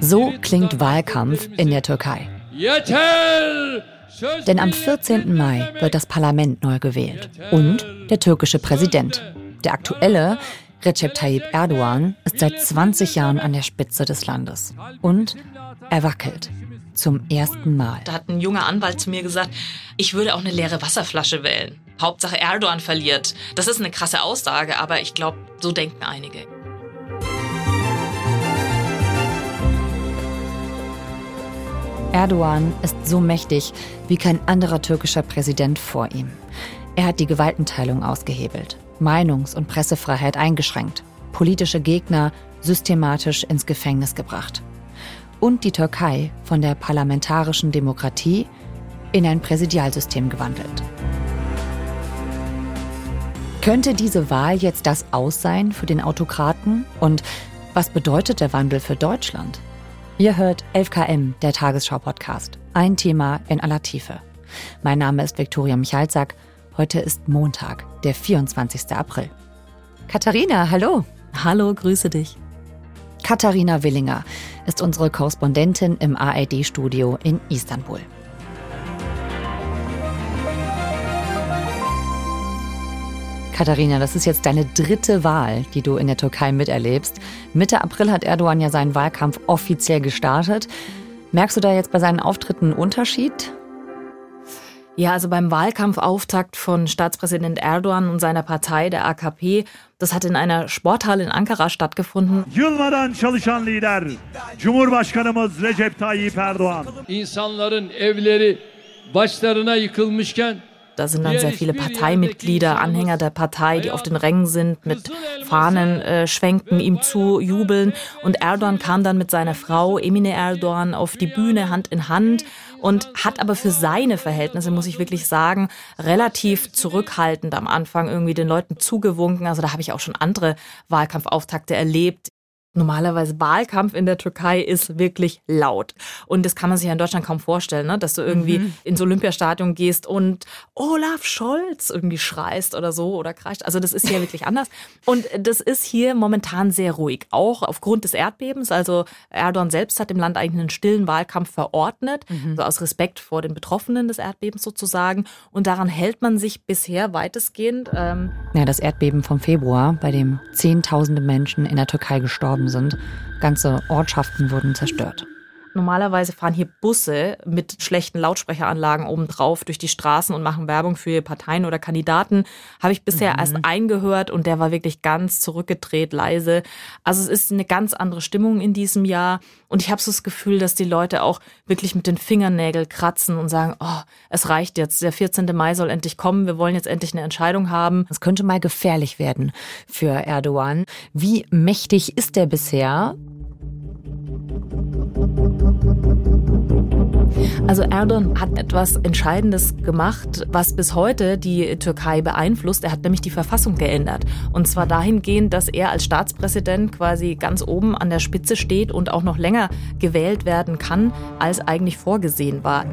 So klingt Wahlkampf in der Türkei. Denn am 14. Mai wird das Parlament neu gewählt und der türkische Präsident. Der aktuelle Recep Tayyip Erdogan ist seit 20 Jahren an der Spitze des Landes. Und er wackelt. Zum ersten Mal. Da hat ein junger Anwalt zu mir gesagt, ich würde auch eine leere Wasserflasche wählen. Hauptsache Erdogan verliert. Das ist eine krasse Aussage, aber ich glaube, so denken einige. Erdogan ist so mächtig wie kein anderer türkischer Präsident vor ihm. Er hat die Gewaltenteilung ausgehebelt, Meinungs- und Pressefreiheit eingeschränkt, politische Gegner systematisch ins Gefängnis gebracht und die Türkei von der parlamentarischen Demokratie in ein Präsidialsystem gewandelt. Könnte diese Wahl jetzt das Aus sein für den Autokraten? Und was bedeutet der Wandel für Deutschland? Ihr hört 11KM, der Tagesschau-Podcast. Ein Thema in aller Tiefe. Mein Name ist Viktoria Michalzack. Heute ist Montag, der 24. April. Katharina, hallo. Hallo, grüße dich. Katharina Willinger ist unsere Korrespondentin im ARD-Studio in Istanbul. Katharina, das ist jetzt deine dritte Wahl, die du in der Türkei miterlebst. Mitte April hat Erdogan ja seinen Wahlkampf offiziell gestartet. Merkst du da jetzt bei seinen Auftritten einen Unterschied? Ja, also beim Wahlkampfauftakt von Staatspräsident Erdogan und seiner Partei, der AKP, das hat in einer Sporthalle in Ankara stattgefunden. Yılmadan çalışan lider Cumhurbaşkanımız Recep Tayyip Erdoğan. İnsanların evleri başlarına yıkılmışken da sind dann sehr viele Parteimitglieder, Anhänger der Partei, die auf den Rängen sind, mit Fahnen äh, schwenken, ihm zu jubeln. Und Erdogan kam dann mit seiner Frau Emine Erdogan auf die Bühne Hand in Hand und hat aber für seine Verhältnisse, muss ich wirklich sagen, relativ zurückhaltend am Anfang irgendwie den Leuten zugewunken. Also da habe ich auch schon andere Wahlkampfauftakte erlebt. Normalerweise Wahlkampf in der Türkei ist wirklich laut. Und das kann man sich ja in Deutschland kaum vorstellen, ne? dass du irgendwie mhm. ins Olympiastadion gehst und Olaf Scholz irgendwie schreist oder so oder kreischt. Also das ist hier wirklich anders. Und das ist hier momentan sehr ruhig. Auch aufgrund des Erdbebens. Also Erdogan selbst hat im Land eigentlich einen stillen Wahlkampf verordnet. Mhm. So aus Respekt vor den Betroffenen des Erdbebens sozusagen. Und daran hält man sich bisher weitestgehend. Ähm ja, das Erdbeben vom Februar, bei dem Zehntausende Menschen in der Türkei gestorben gestorben sind. Ganze Ortschaften wurden zerstört. Normalerweise fahren hier Busse mit schlechten Lautsprecheranlagen obendrauf durch die Straßen und machen Werbung für Parteien oder Kandidaten. Habe ich bisher mhm. erst eingehört und der war wirklich ganz zurückgedreht, leise. Also es ist eine ganz andere Stimmung in diesem Jahr. Und ich habe so das Gefühl, dass die Leute auch wirklich mit den Fingernägeln kratzen und sagen, oh, es reicht jetzt. Der 14. Mai soll endlich kommen. Wir wollen jetzt endlich eine Entscheidung haben. Es könnte mal gefährlich werden für Erdogan. Wie mächtig ist er bisher? Also Erdogan hat etwas Entscheidendes gemacht, was bis heute die Türkei beeinflusst. Er hat nämlich die Verfassung geändert. Und zwar dahingehend, dass er als Staatspräsident quasi ganz oben an der Spitze steht und auch noch länger gewählt werden kann, als eigentlich vorgesehen war.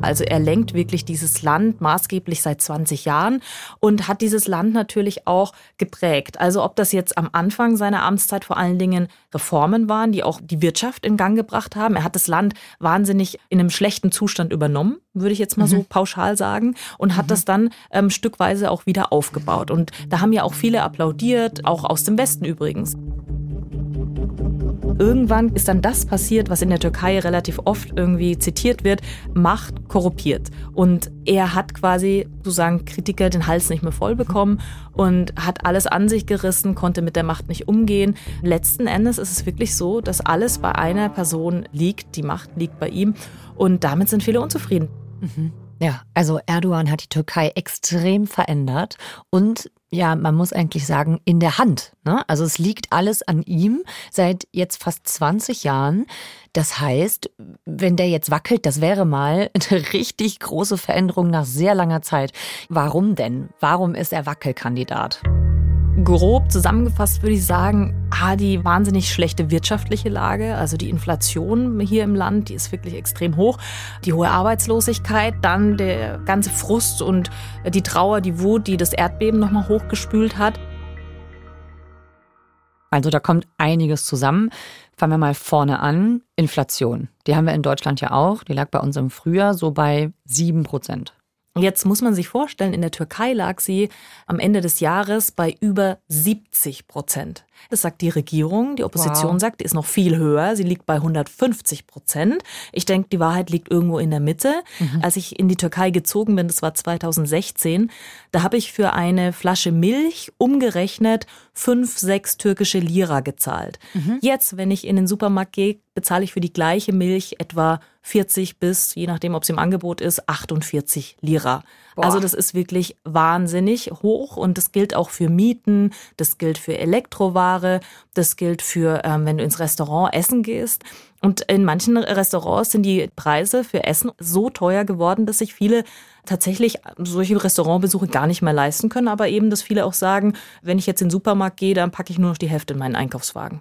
Also er lenkt wirklich dieses Land maßgeblich seit 20 Jahren und hat dieses Land natürlich auch geprägt. Also ob das jetzt am Anfang seiner Amtszeit vor allen Dingen Reformen waren, die auch die Wirtschaft in Gang gebracht haben. Er hat das Land wahnsinnig in einem schlechten Zustand übernommen, würde ich jetzt mal mhm. so pauschal sagen, und hat mhm. das dann ähm, stückweise auch wieder aufgebaut. Und da haben ja auch viele applaudiert, auch aus dem Westen übrigens irgendwann ist dann das passiert, was in der Türkei relativ oft irgendwie zitiert wird, Macht korruptiert. Und er hat quasi, so sagen Kritiker, den Hals nicht mehr voll bekommen und hat alles an sich gerissen, konnte mit der Macht nicht umgehen. Letzten Endes ist es wirklich so, dass alles bei einer Person liegt, die Macht liegt bei ihm und damit sind viele unzufrieden. Mhm. Ja, also Erdogan hat die Türkei extrem verändert und ja, man muss eigentlich sagen, in der Hand. Ne? Also es liegt alles an ihm seit jetzt fast 20 Jahren. Das heißt, wenn der jetzt wackelt, das wäre mal eine richtig große Veränderung nach sehr langer Zeit. Warum denn? Warum ist er Wackelkandidat? Grob zusammengefasst würde ich sagen, ah, die wahnsinnig schlechte wirtschaftliche Lage, also die Inflation hier im Land, die ist wirklich extrem hoch, die hohe Arbeitslosigkeit, dann der ganze Frust und die Trauer, die Wut, die das Erdbeben nochmal hochgespült hat. Also da kommt einiges zusammen. Fangen wir mal vorne an. Inflation. Die haben wir in Deutschland ja auch. Die lag bei uns im Frühjahr so bei 7 Prozent. Jetzt muss man sich vorstellen, in der Türkei lag sie am Ende des Jahres bei über 70 Prozent. Das sagt die Regierung. Die Opposition wow. sagt, die ist noch viel höher. Sie liegt bei 150 Prozent. Ich denke, die Wahrheit liegt irgendwo in der Mitte. Mhm. Als ich in die Türkei gezogen bin, das war 2016, da habe ich für eine Flasche Milch umgerechnet fünf, sechs türkische Lira gezahlt. Mhm. Jetzt, wenn ich in den Supermarkt gehe, bezahle ich für die gleiche Milch etwa 40 bis, je nachdem, ob es im Angebot ist, 48 Lira. Boah. Also das ist wirklich wahnsinnig hoch und das gilt auch für Mieten, das gilt für Elektroware, das gilt für, ähm, wenn du ins Restaurant essen gehst. Und in manchen Restaurants sind die Preise für Essen so teuer geworden, dass sich viele tatsächlich solche Restaurantbesuche gar nicht mehr leisten können, aber eben, dass viele auch sagen, wenn ich jetzt in den Supermarkt gehe, dann packe ich nur noch die Hälfte in meinen Einkaufswagen.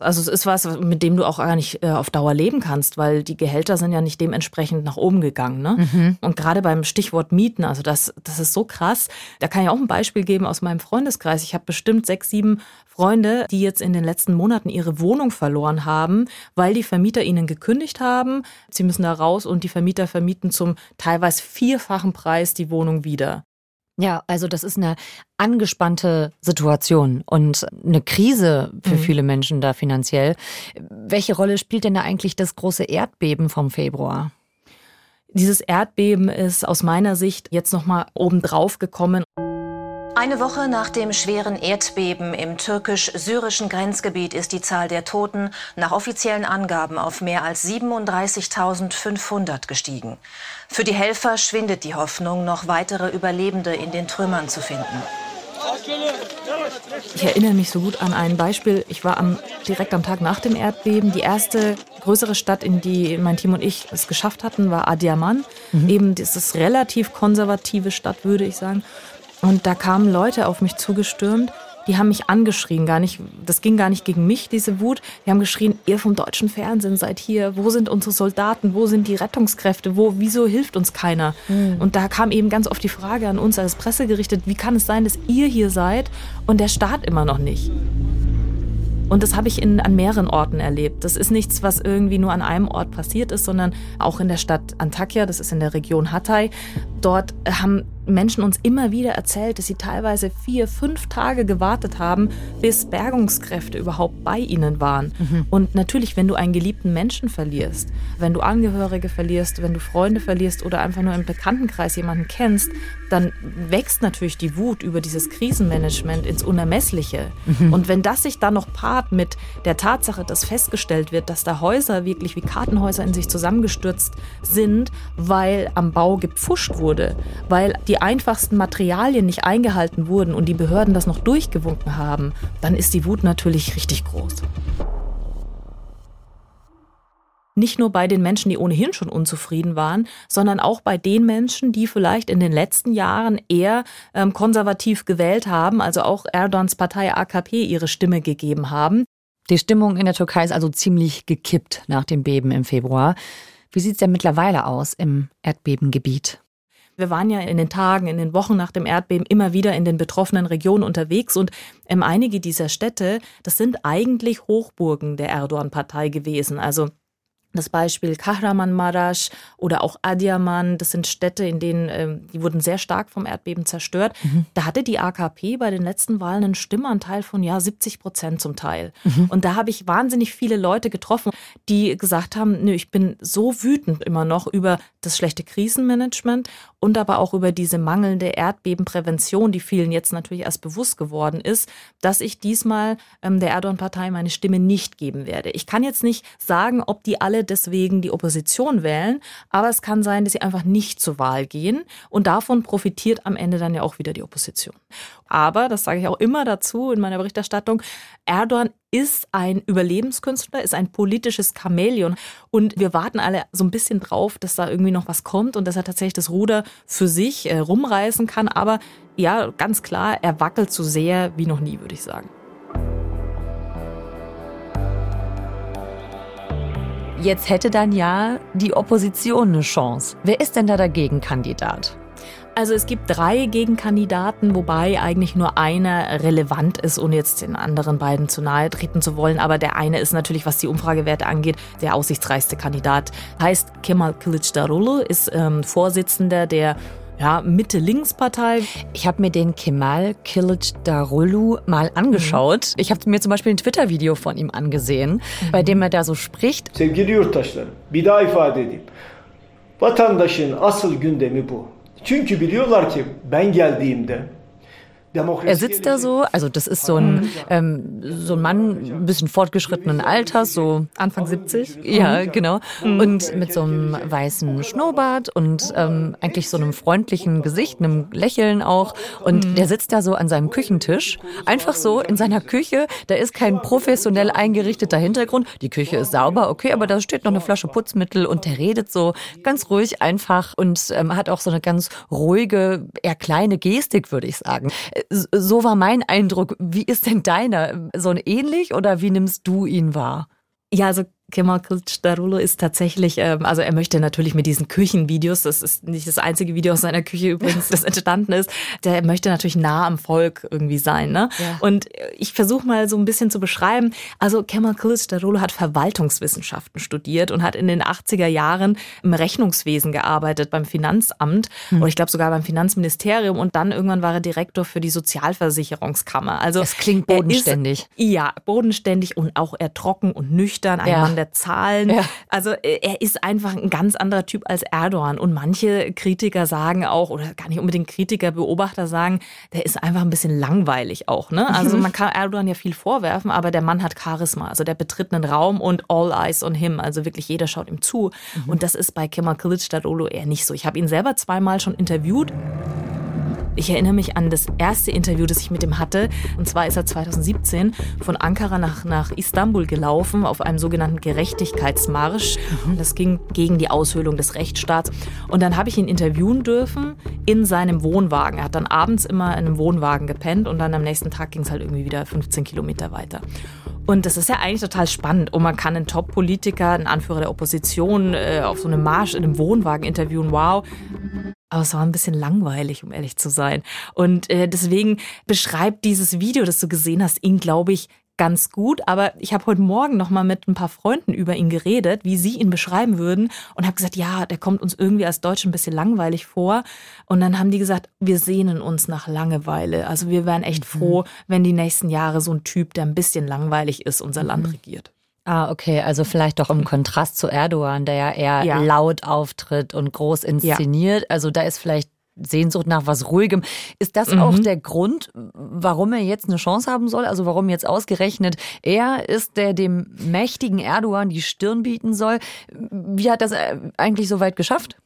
Also es ist was, mit dem du auch gar nicht äh, auf Dauer leben kannst, weil die Gehälter sind ja nicht dementsprechend nach oben gegangen. Ne? Mhm. Und gerade beim Stichwort Mieten, also das, das ist so krass. Da kann ich auch ein Beispiel geben aus meinem Freundeskreis. Ich habe bestimmt sechs, sieben Freunde, die jetzt in den letzten Monaten ihre Wohnung verloren haben, weil die Vermieter ihnen gekündigt haben. Sie müssen da raus und die Vermieter vermieten zum teilweise vierfachen Preis die Wohnung wieder. Ja, also das ist eine angespannte Situation und eine Krise für mhm. viele Menschen da finanziell. Welche Rolle spielt denn da eigentlich das große Erdbeben vom Februar? Dieses Erdbeben ist aus meiner Sicht jetzt nochmal obendrauf gekommen. Eine Woche nach dem schweren Erdbeben im türkisch-syrischen Grenzgebiet ist die Zahl der Toten nach offiziellen Angaben auf mehr als 37.500 gestiegen. Für die Helfer schwindet die Hoffnung, noch weitere Überlebende in den Trümmern zu finden. Ich erinnere mich so gut an ein Beispiel. Ich war am, direkt am Tag nach dem Erdbeben. Die erste größere Stadt, in die mein Team und ich es geschafft hatten, war Adiaman. Mhm. Eben dieses relativ konservative Stadt, würde ich sagen. Und da kamen Leute auf mich zugestürmt, die haben mich angeschrien, gar nicht, das ging gar nicht gegen mich, diese Wut. Die haben geschrien, ihr vom deutschen Fernsehen seid hier, wo sind unsere Soldaten, wo sind die Rettungskräfte, wo, wieso hilft uns keiner? Mhm. Und da kam eben ganz oft die Frage an uns als Presse gerichtet, wie kann es sein, dass ihr hier seid und der Staat immer noch nicht? Und das habe ich in, an mehreren Orten erlebt. Das ist nichts, was irgendwie nur an einem Ort passiert ist, sondern auch in der Stadt Antakya, das ist in der Region Hatay. Dort haben Menschen uns immer wieder erzählt, dass sie teilweise vier, fünf Tage gewartet haben, bis Bergungskräfte überhaupt bei ihnen waren. Mhm. Und natürlich, wenn du einen geliebten Menschen verlierst, wenn du Angehörige verlierst, wenn du Freunde verlierst oder einfach nur im Bekanntenkreis jemanden kennst, dann wächst natürlich die Wut über dieses Krisenmanagement ins Unermessliche. Mhm. Und wenn das sich dann noch paart mit der Tatsache, dass festgestellt wird, dass da Häuser wirklich wie Kartenhäuser in sich zusammengestürzt sind, weil am Bau gepfuscht wurde, weil die die einfachsten Materialien nicht eingehalten wurden und die Behörden das noch durchgewunken haben, dann ist die Wut natürlich richtig groß. Nicht nur bei den Menschen, die ohnehin schon unzufrieden waren, sondern auch bei den Menschen, die vielleicht in den letzten Jahren eher ähm, konservativ gewählt haben, also auch Erdogans Partei AKP ihre Stimme gegeben haben. Die Stimmung in der Türkei ist also ziemlich gekippt nach dem Beben im Februar. Wie sieht es denn mittlerweile aus im Erdbebengebiet? Wir waren ja in den Tagen, in den Wochen nach dem Erdbeben immer wieder in den betroffenen Regionen unterwegs und ähm, einige dieser Städte, das sind eigentlich Hochburgen der Erdogan-Partei gewesen. Also das Beispiel Kahramanmaraş oder auch Adiaman, das sind Städte, in denen ähm, die wurden sehr stark vom Erdbeben zerstört. Mhm. Da hatte die AKP bei den letzten Wahlen einen Stimmanteil von ja 70 Prozent zum Teil. Mhm. Und da habe ich wahnsinnig viele Leute getroffen, die gesagt haben, nö, ich bin so wütend immer noch über das schlechte Krisenmanagement und aber auch über diese mangelnde Erdbebenprävention, die vielen jetzt natürlich erst bewusst geworden ist, dass ich diesmal ähm, der Erdogan-Partei meine Stimme nicht geben werde. Ich kann jetzt nicht sagen, ob die alle deswegen die Opposition wählen, aber es kann sein, dass sie einfach nicht zur Wahl gehen und davon profitiert am Ende dann ja auch wieder die Opposition. Aber, das sage ich auch immer dazu in meiner Berichterstattung, Erdogan ist ein Überlebenskünstler, ist ein politisches Chamäleon. Und wir warten alle so ein bisschen drauf, dass da irgendwie noch was kommt und dass er tatsächlich das Ruder für sich äh, rumreißen kann. Aber ja, ganz klar, er wackelt so sehr wie noch nie, würde ich sagen. Jetzt hätte dann ja die Opposition eine Chance. Wer ist denn da dagegen Kandidat? Also es gibt drei Gegenkandidaten, wobei eigentlich nur einer relevant ist, ohne jetzt den anderen beiden zu nahe treten zu wollen. Aber der eine ist natürlich, was die Umfragewerte angeht, der aussichtsreichste Kandidat. Heißt Kemal Kılıçdaroğlu, ist ähm, Vorsitzender der ja, Mitte-Links-Partei. Ich habe mir den Kemal Kılıçdaroğlu mal angeschaut. Mhm. Ich habe mir zum Beispiel ein Twitter-Video von ihm angesehen, mhm. bei dem er da so spricht. Sevgili yurttaşlarım, bir daha ifade edeyim. Vatandaşın asıl gündemi bu. Çünkü biliyorlar ki ben geldiğimde Er sitzt da so, also das ist so ein, ähm, so ein Mann, ein bisschen fortgeschrittenen Alters, so Anfang 70. Ja, genau. Und mit so einem weißen Schnurrbart und ähm, eigentlich so einem freundlichen Gesicht, einem Lächeln auch. Und mhm. der sitzt da so an seinem Küchentisch, einfach so in seiner Küche. Da ist kein professionell eingerichteter Hintergrund. Die Küche ist sauber, okay, aber da steht noch eine Flasche Putzmittel und der redet so ganz ruhig einfach und ähm, hat auch so eine ganz ruhige, eher kleine Gestik, würde ich sagen so war mein Eindruck. Wie ist denn deiner? So ein ähnlich oder wie nimmst du ihn wahr? Ja, also Kemal Kılıçdaroğlu ist tatsächlich, ähm, also er möchte natürlich mit diesen Küchenvideos, das ist nicht das einzige Video aus seiner Küche übrigens, das entstanden ist, der möchte natürlich nah am Volk irgendwie sein. Ne? Ja. Und ich versuche mal so ein bisschen zu beschreiben, also Kemal Kılıçdaroğlu hat Verwaltungswissenschaften studiert und hat in den 80er Jahren im Rechnungswesen gearbeitet, beim Finanzamt hm. oder ich glaube sogar beim Finanzministerium und dann irgendwann war er Direktor für die Sozialversicherungskammer. Also es klingt bodenständig. Ist, ja, bodenständig und auch eher trocken und nüchtern, ein ja. Mann der Zahlen. Ja. Also äh, er ist einfach ein ganz anderer Typ als Erdogan. Und manche Kritiker sagen auch, oder gar nicht unbedingt Kritiker, Beobachter sagen, der ist einfach ein bisschen langweilig auch. Ne? Also mhm. man kann Erdogan ja viel vorwerfen, aber der Mann hat Charisma. Also der betritt einen Raum und all eyes on him. Also wirklich jeder schaut ihm zu. Mhm. Und das ist bei Kemal Kılıçdaroğlu eher nicht so. Ich habe ihn selber zweimal schon interviewt. Ich erinnere mich an das erste Interview, das ich mit ihm hatte. Und zwar ist er 2017 von Ankara nach, nach Istanbul gelaufen auf einem sogenannten Gerechtigkeitsmarsch. Mhm. Das ging gegen die Aushöhlung des Rechtsstaats. Und dann habe ich ihn interviewen dürfen in seinem Wohnwagen. Er hat dann abends immer in einem Wohnwagen gepennt und dann am nächsten Tag ging es halt irgendwie wieder 15 Kilometer weiter. Und das ist ja eigentlich total spannend. Und man kann einen Top-Politiker, einen Anführer der Opposition, äh, auf so einem Marsch in einem Wohnwagen interviewen. Wow. Aber es war ein bisschen langweilig, um ehrlich zu sein. Und äh, deswegen beschreibt dieses Video, das du gesehen hast, ihn, glaube ich, ganz gut, aber ich habe heute Morgen noch mal mit ein paar Freunden über ihn geredet, wie sie ihn beschreiben würden und habe gesagt, ja, der kommt uns irgendwie als Deutsch ein bisschen langweilig vor und dann haben die gesagt, wir sehnen uns nach Langeweile. Also wir wären echt mhm. froh, wenn die nächsten Jahre so ein Typ, der ein bisschen langweilig ist, unser mhm. Land regiert. Ah, okay, also vielleicht doch im Kontrast zu Erdogan, der ja eher ja. laut auftritt und groß inszeniert. Ja. Also da ist vielleicht Sehnsucht nach was Ruhigem. Ist das mhm. auch der Grund, warum er jetzt eine Chance haben soll? Also warum jetzt ausgerechnet er ist, der dem mächtigen Erdogan die Stirn bieten soll? Wie hat das äh, eigentlich so weit geschafft?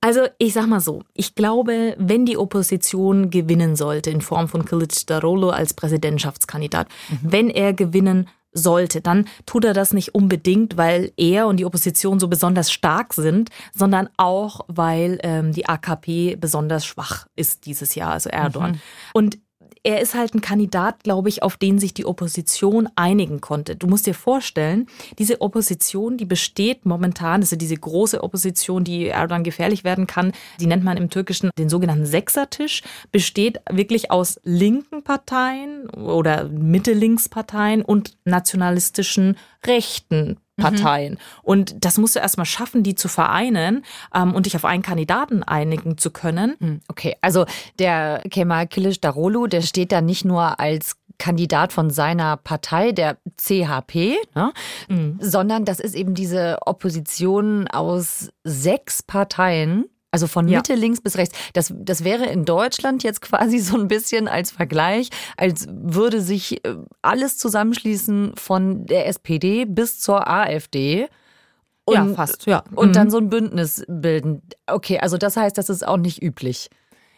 Also ich sag mal so, ich glaube, wenn die Opposition gewinnen sollte in Form von Kılıçdaroğlu als Präsidentschaftskandidat, mhm. wenn er gewinnen sollte, dann tut er das nicht unbedingt, weil er und die Opposition so besonders stark sind, sondern auch, weil ähm, die AKP besonders schwach ist dieses Jahr, also Erdogan. Mhm. Und er ist halt ein Kandidat, glaube ich, auf den sich die Opposition einigen konnte. Du musst dir vorstellen, diese Opposition, die besteht momentan, also diese große Opposition, die Erdogan gefährlich werden kann, die nennt man im Türkischen den sogenannten Sechsertisch, besteht wirklich aus linken Parteien oder Mitte-Links-Parteien und nationalistischen rechten Parteien. Mhm. Und das musst du erstmal schaffen, die zu vereinen ähm, und dich auf einen Kandidaten einigen zu können. Hm, okay, also der Kemal Kılıçdaroğlu, der steht da nicht nur als Kandidat von seiner Partei, der CHP, ne? mhm. sondern das ist eben diese Opposition aus sechs Parteien, also von Mitte, ja. links bis rechts. Das, das wäre in Deutschland jetzt quasi so ein bisschen als Vergleich, als würde sich äh, alles zusammenschließen von der SPD bis zur AfD. Und, ja, fast, ja. Und mhm. dann so ein Bündnis bilden. Okay, also das heißt, das ist auch nicht üblich.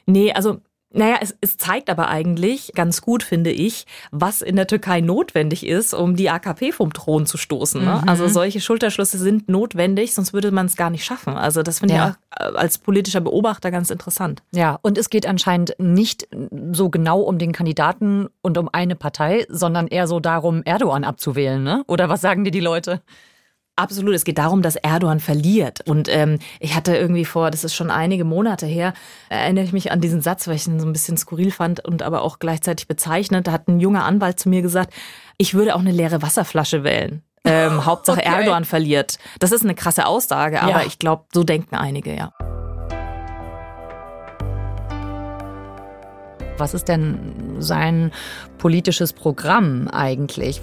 Nee, also naja, es, es zeigt aber eigentlich ganz gut, finde ich, was in der Türkei notwendig ist, um die AKP vom Thron zu stoßen. Ne? Mhm. Also solche Schulterschlüsse sind notwendig, sonst würde man es gar nicht schaffen. Also das finde ja. ich auch äh, als politischer Beobachter ganz interessant. Ja, und es geht anscheinend nicht so genau um den Kandidaten und um eine Partei, sondern eher so darum, Erdogan abzuwählen, ne? Oder was sagen dir die Leute? Absolut. Es geht darum, dass Erdogan verliert. Und ähm, ich hatte irgendwie vor, das ist schon einige Monate her, erinnere ich mich an diesen Satz, weil ich ihn so ein bisschen skurril fand und aber auch gleichzeitig bezeichnet. Da hat ein junger Anwalt zu mir gesagt, ich würde auch eine leere Wasserflasche wählen. Ähm, Hauptsache okay. Erdogan verliert. Das ist eine krasse Aussage, aber ja. ich glaube, so denken einige, ja. Was ist denn sein politisches Programm eigentlich?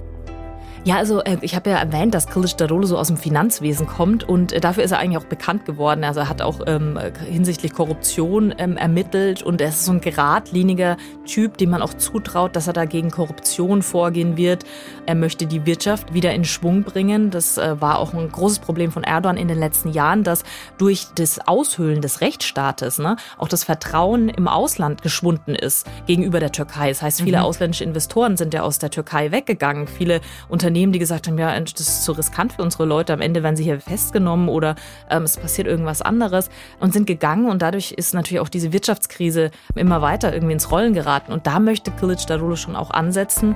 Ja, also äh, ich habe ja erwähnt, dass Kilic Darolo so aus dem Finanzwesen kommt und äh, dafür ist er eigentlich auch bekannt geworden. Also er hat auch ähm, hinsichtlich Korruption ähm, ermittelt und er ist so ein geradliniger Typ, dem man auch zutraut, dass er dagegen Korruption vorgehen wird. Er möchte die Wirtschaft wieder in Schwung bringen. Das äh, war auch ein großes Problem von Erdogan in den letzten Jahren, dass durch das Aushöhlen des Rechtsstaates ne, auch das Vertrauen im Ausland geschwunden ist gegenüber der Türkei. Das heißt, viele mhm. ausländische Investoren sind ja aus der Türkei weggegangen. Viele Unternehmen Unternehmen, die gesagt haben, ja, das ist zu riskant für unsere Leute, am Ende werden sie hier festgenommen oder ähm, es passiert irgendwas anderes und sind gegangen. Und dadurch ist natürlich auch diese Wirtschaftskrise immer weiter irgendwie ins Rollen geraten. Und da möchte Kilic Darulu schon auch ansetzen.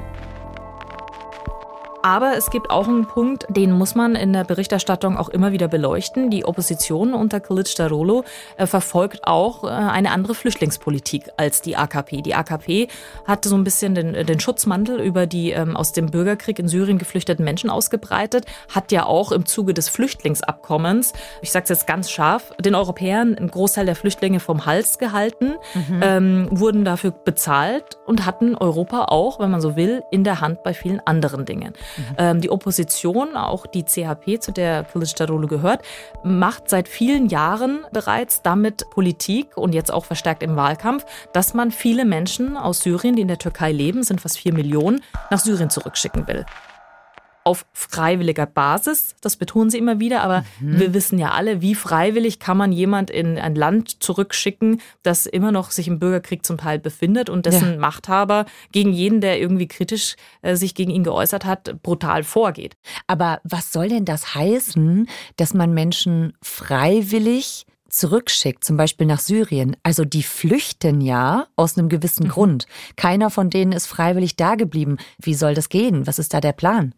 Aber es gibt auch einen Punkt, den muss man in der Berichterstattung auch immer wieder beleuchten. Die Opposition unter Kilic Darolo äh, verfolgt auch äh, eine andere Flüchtlingspolitik als die AKP. Die AKP hat so ein bisschen den, den Schutzmantel über die ähm, aus dem Bürgerkrieg in Syrien geflüchteten Menschen ausgebreitet, hat ja auch im Zuge des Flüchtlingsabkommens, ich sage es jetzt ganz scharf, den Europäern einen Großteil der Flüchtlinge vom Hals gehalten, mhm. ähm, wurden dafür bezahlt und hatten Europa auch, wenn man so will, in der Hand bei vielen anderen Dingen. Mhm. die Opposition, auch die CHP, zu der Kılıçdaroğlu gehört, macht seit vielen Jahren bereits damit Politik und jetzt auch verstärkt im Wahlkampf, dass man viele Menschen aus Syrien, die in der Türkei leben, sind fast vier Millionen, nach Syrien zurückschicken will auf freiwilliger Basis. Das betonen sie immer wieder, aber mhm. wir wissen ja alle, wie freiwillig kann man jemand in ein Land zurückschicken, das immer noch sich im Bürgerkrieg zum Teil befindet und dessen ja. Machthaber gegen jeden, der irgendwie kritisch äh, sich gegen ihn geäußert hat, brutal vorgeht. Aber was soll denn das heißen, dass man Menschen freiwillig zurückschickt, zum Beispiel nach Syrien. Also die flüchten ja aus einem gewissen mhm. Grund. Keiner von denen ist freiwillig da geblieben. Wie soll das gehen? Was ist da der Plan?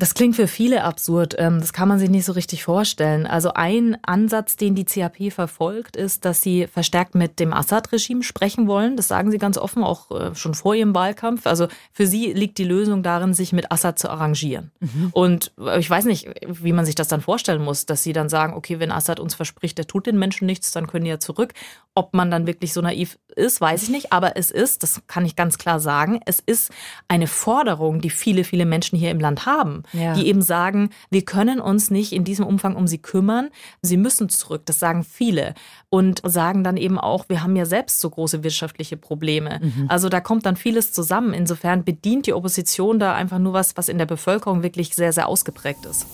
Das klingt für viele absurd. Ähm, das kann man sich nicht so richtig vorstellen. Also ein Ansatz, den die CHP verfolgt, ist, dass sie verstärkt mit dem Assad-Regime sprechen wollen. Das sagen sie ganz offen, auch äh, schon vor ihrem Wahlkampf. Also für sie liegt die Lösung darin, sich mit Assad zu arrangieren. Mhm. Und äh, ich weiß nicht, wie man sich das dann vorstellen muss, dass sie dann sagen, okay, wenn Assad uns verspricht, der tut den Menschen nichts, dann können die ja zurück. Ob man dann wirklich so naiv ist, weiß ich nicht. Aber es ist, das kann ich ganz klar sagen, es ist eine Forderung, die viele, viele Menschen hier im Land haben ja. die eben sagen, wir können uns nicht in diesem Umfang um sie kümmern, sie müssen zurück. Das sagen viele und sagen dann eben auch, wir haben ja selbst so große wirtschaftliche Probleme. Mhm. Also da kommt dann vieles zusammen. Insofern bedient die Opposition da einfach nur was, was in der Bevölkerung wirklich sehr, sehr ausgeprägt ist.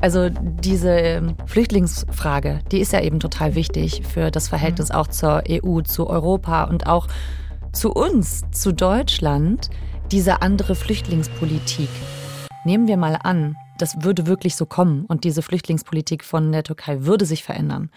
Also diese Flüchtlingsfrage, die ist ja eben total wichtig für das Verhältnis mhm. auch zur EU, zu Europa und auch zu uns, zu Deutschland diese andere Flüchtlingspolitik. Nehmen wir mal an, das würde wirklich so kommen und diese Flüchtlingspolitik von der Türkei würde sich verändern.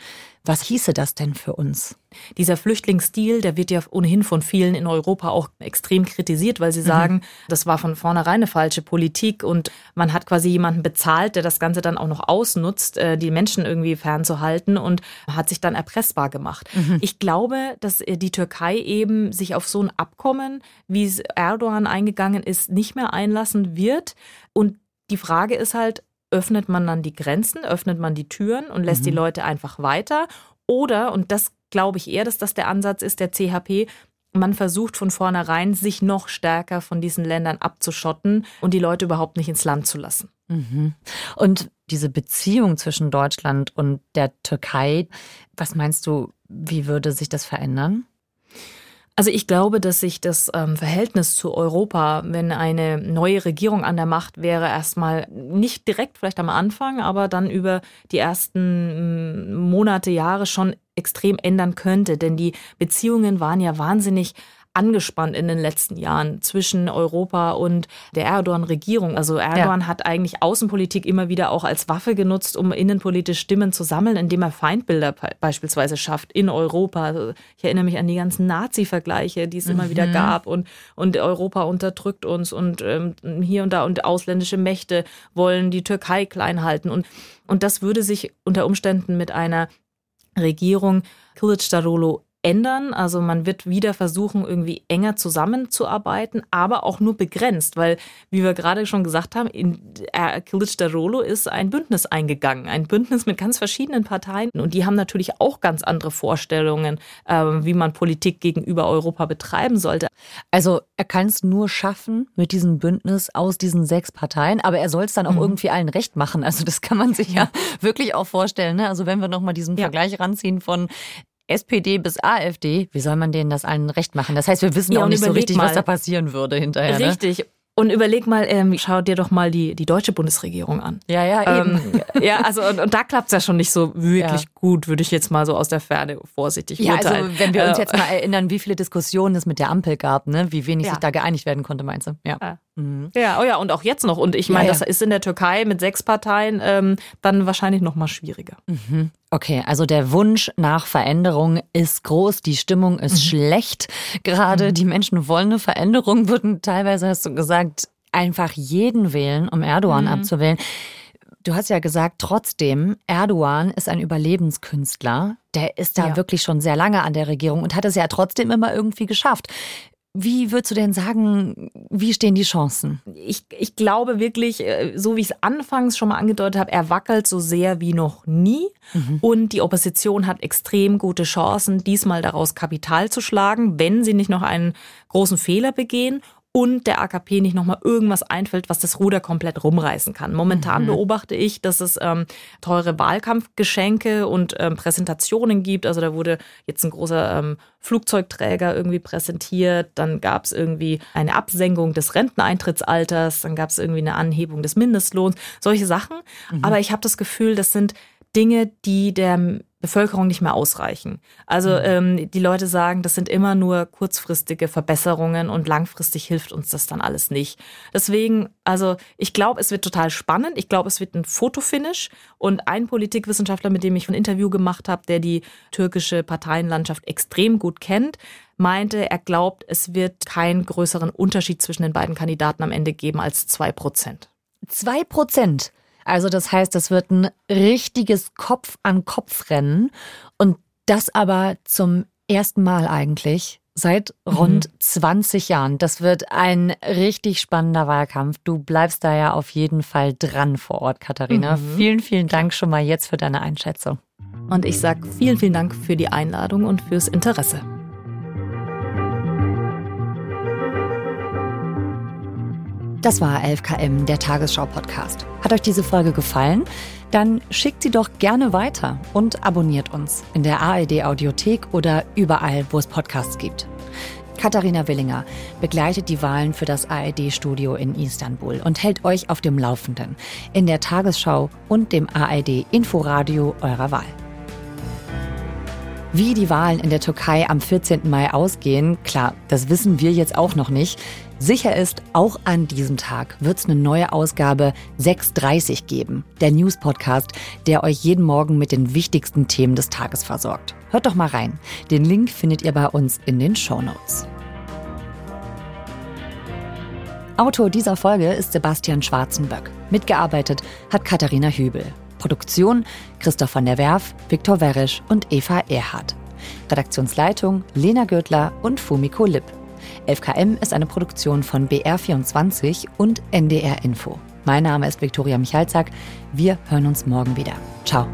Was hieße das denn für uns? Dieser Flüchtlingsstil, der wird ja ohnehin von vielen in Europa auch extrem kritisiert, weil sie mhm. sagen, das war von vornherein eine falsche Politik und man hat quasi jemanden bezahlt, der das Ganze dann auch noch ausnutzt, äh, die Menschen irgendwie fernzuhalten und hat sich dann erpressbar gemacht. Mhm. Ich glaube, dass äh, die Türkei eben sich auf so ein Abkommen, wie es Erdogan eingegangen ist, nicht mehr einlassen wird und die Frage ist halt, öffnet man dann die Grenzen, öffnet man die Türen und lässt mhm. die Leute einfach weiter? Oder, und das glaube ich eher, dass das der Ansatz ist der CHP, man versucht von vornherein, sich noch stärker von diesen Ländern abzuschotten und die Leute überhaupt nicht ins Land zu lassen. Mhm. Und diese Beziehung zwischen Deutschland und der Türkei, was meinst du, wie würde sich das verändern? Also ich glaube, dass sich das ähm, Verhältnis zu Europa, wenn eine neue Regierung an der Macht wäre, erstmal nicht direkt vielleicht am Anfang, aber dann über die ersten mm, Monate, Jahre schon extrem ändern könnte. Denn die Beziehungen waren ja wahnsinnig angespannt in den letzten Jahren zwischen Europa und der Erdogan-Regierung. Also Erdogan ja. hat eigentlich Außenpolitik immer wieder auch als Waffe genutzt, um innenpolitisch Stimmen zu sammeln, indem er Feindbilder beispielsweise schafft in Europa. Also ich erinnere mich an die ganzen Nazi-Vergleiche, die es mhm. immer wieder mhm. gab und, und Europa unterdrückt uns und ähm, hier und da und ausländische Mächte wollen die Türkei klein halten. Und, und das würde sich unter Umständen mit einer Regierung Kılıçdaroğlu ändern. Also man wird wieder versuchen, irgendwie enger zusammenzuarbeiten, aber auch nur begrenzt, weil, wie wir gerade schon gesagt haben, in äh, Rolo ist ein Bündnis eingegangen, ein Bündnis mit ganz verschiedenen Parteien und die haben natürlich auch ganz andere Vorstellungen, äh, wie man Politik gegenüber Europa betreiben sollte. Also er kann es nur schaffen mit diesem Bündnis aus diesen sechs Parteien, aber er soll es dann auch mhm. irgendwie allen recht machen. Also das kann man sich ja wirklich auch vorstellen. Ne? Also wenn wir nochmal diesen ja. Vergleich ranziehen von SPD bis AfD, wie soll man denen das allen recht machen? Das heißt, wir wissen ja, auch nicht so richtig, mal. was da passieren würde hinterher. Ne? Richtig. Ne? Und überleg mal, ähm, schau dir doch mal die, die deutsche Bundesregierung an. Ja, ja, eben. Ähm, ja, also und, und da klappt es ja schon nicht so wirklich ja. Gut, würde ich jetzt mal so aus der Ferne vorsichtig ja, also urteilen. Also wenn wir uns äh, jetzt mal erinnern, wie viele Diskussionen es mit der Ampel gab, ne? wie wenig ja. sich da geeinigt werden konnte, meinst du? Ja. Mhm. Ja, oh ja, und auch jetzt noch. Und ich meine, ja, ja. das ist in der Türkei mit sechs Parteien ähm, dann wahrscheinlich noch mal schwieriger. Mhm. Okay, also der Wunsch nach Veränderung ist groß, die Stimmung ist mhm. schlecht. Gerade mhm. die Menschen wollen eine Veränderung, würden teilweise, hast du gesagt, einfach jeden wählen, um Erdogan mhm. abzuwählen. Du hast ja gesagt, trotzdem, Erdogan ist ein Überlebenskünstler. Der ist da ja. wirklich schon sehr lange an der Regierung und hat es ja trotzdem immer irgendwie geschafft. Wie würdest du denn sagen, wie stehen die Chancen? Ich, ich glaube wirklich, äh, so wie ich es anfangs schon mal angedeutet habe, er wackelt so sehr wie noch nie. Mhm. Und die Opposition hat extrem gute Chancen, diesmal daraus Kapital zu schlagen, wenn sie nicht noch einen großen Fehler begehen und der AKP nicht nochmal irgendwas einfällt, was das Ruder komplett rumreißen kann. Momentan mhm. beobachte ich, dass es ähm, teure Wahlkampfgeschenke und ähm, Präsentationen gibt. Also da wurde jetzt ein großer ähm, Flugzeugträger irgendwie präsentiert, dann gab es irgendwie eine Absenkung des Renteneintrittsalters, dann gab es irgendwie eine Anhebung des Mindestlohns, solche Sachen. Mhm. Aber ich habe das Gefühl, das sind Dinge, die der Bevölkerung nicht mehr ausreichen. Also mhm. ähm, die Leute sagen, das sind immer nur kurzfristige Verbesserungen und langfristig hilft uns das dann alles nicht. Deswegen, also ich glaube, es wird total spannend. Ich glaube, es wird ein Fotofinish und ein Politikwissenschaftler, mit dem ich ein Interview gemacht habe, der die türkische Parteienlandschaft extrem gut kennt, meinte, er glaubt, es wird keinen größeren Unterschied zwischen den beiden Kandidaten am Ende geben als zwei Prozent. Zwei Prozent? Also das heißt, es wird ein richtiges Kopf-an-Kopf-Rennen und das aber zum ersten Mal eigentlich seit rund mhm. 20 Jahren. Das wird ein richtig spannender Wahlkampf. Du bleibst da ja auf jeden Fall dran vor Ort, Katharina. Mhm. Vielen, vielen Dank schon mal jetzt für deine Einschätzung. Und ich sage vielen, vielen Dank für die Einladung und fürs Interesse. Das war 11KM, der Tagesschau-Podcast. Hat euch diese Folge gefallen? Dann schickt sie doch gerne weiter und abonniert uns in der ARD-Audiothek oder überall, wo es Podcasts gibt. Katharina Willinger begleitet die Wahlen für das ARD-Studio in Istanbul und hält euch auf dem Laufenden in der Tagesschau und dem ARD-Inforadio eurer Wahl. Wie die Wahlen in der Türkei am 14. Mai ausgehen, klar, das wissen wir jetzt auch noch nicht. Sicher ist, auch an diesem Tag wird es eine neue Ausgabe 6.30 geben, der News-Podcast, der euch jeden Morgen mit den wichtigsten Themen des Tages versorgt. Hört doch mal rein. Den Link findet ihr bei uns in den Show Notes. Autor dieser Folge ist Sebastian Schwarzenböck. Mitgearbeitet hat Katharina Hübel. Produktion Christoph von der Werf, Viktor Werisch und Eva Erhardt. Redaktionsleitung Lena Gürtler und Fumiko Lipp. 11KM ist eine Produktion von BR24 und NDR Info. Mein Name ist Viktoria Michalzack. Wir hören uns morgen wieder. Ciao.